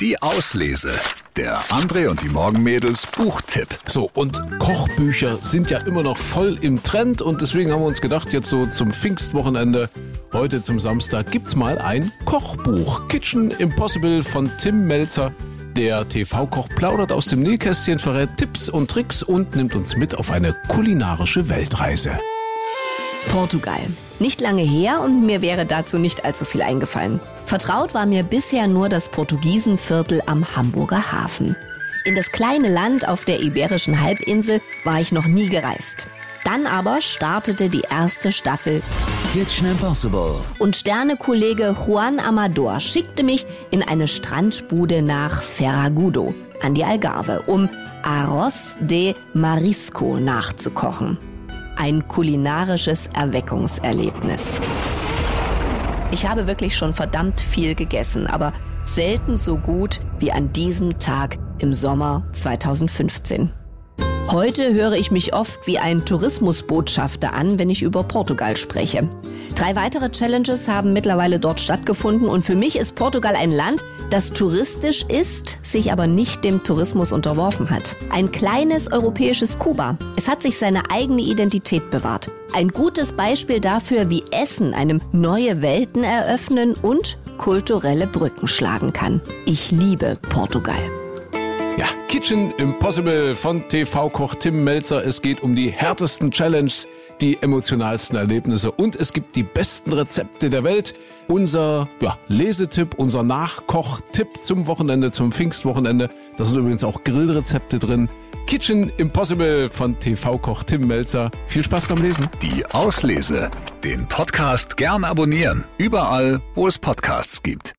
Die Auslese. Der André und die Morgenmädels Buchtipp. So, und Kochbücher sind ja immer noch voll im Trend und deswegen haben wir uns gedacht, jetzt so zum Pfingstwochenende, heute zum Samstag, gibt's mal ein Kochbuch. Kitchen Impossible von Tim Melzer. Der TV-Koch plaudert aus dem Nähkästchen, verrät Tipps und Tricks und nimmt uns mit auf eine kulinarische Weltreise. Portugal. Nicht lange her und mir wäre dazu nicht allzu viel eingefallen. Vertraut war mir bisher nur das Portugiesenviertel am Hamburger Hafen. In das kleine Land auf der Iberischen Halbinsel war ich noch nie gereist. Dann aber startete die erste Staffel Kitchen Impossible. und Sternekollege Juan Amador schickte mich in eine Strandbude nach Ferragudo an die Algarve, um Arroz de Marisco nachzukochen. Ein kulinarisches Erweckungserlebnis. Ich habe wirklich schon verdammt viel gegessen, aber selten so gut wie an diesem Tag im Sommer 2015. Heute höre ich mich oft wie ein Tourismusbotschafter an, wenn ich über Portugal spreche. Drei weitere Challenges haben mittlerweile dort stattgefunden und für mich ist Portugal ein Land, das touristisch ist, sich aber nicht dem Tourismus unterworfen hat. Ein kleines europäisches Kuba. Es hat sich seine eigene Identität bewahrt. Ein gutes Beispiel dafür, wie Essen einem neue Welten eröffnen und kulturelle Brücken schlagen kann. Ich liebe Portugal. Ja, Kitchen Impossible von TV-Koch Tim Melzer. Es geht um die härtesten Challenges, die emotionalsten Erlebnisse und es gibt die besten Rezepte der Welt. Unser ja, Lesetipp, unser Nachkochtipp zum Wochenende, zum Pfingstwochenende. Da sind übrigens auch Grillrezepte drin. Kitchen Impossible von TV-Koch Tim Melzer. Viel Spaß beim Lesen. Die Auslese. Den Podcast gern abonnieren. Überall, wo es Podcasts gibt.